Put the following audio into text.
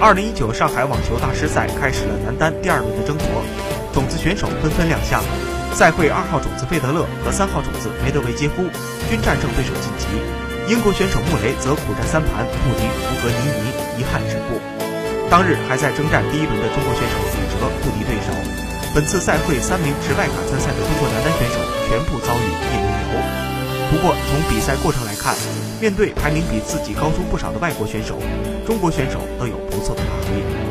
二零一九上海网球大师赛开始了男单第二轮的争夺，种子选手纷纷亮相。赛会二号种子费德勒和三号种子梅德韦杰夫均战胜对手晋级，英国选手穆雷则苦战三盘不敌福格尼尼，遗憾止步。当日还在征战第一轮的中国选手李哲不敌对手。本次赛会三名持外卡参赛的中国男单不过从比赛过程来看，面对排名比自己高出不少的外国选手，中国选手都有不错的发挥。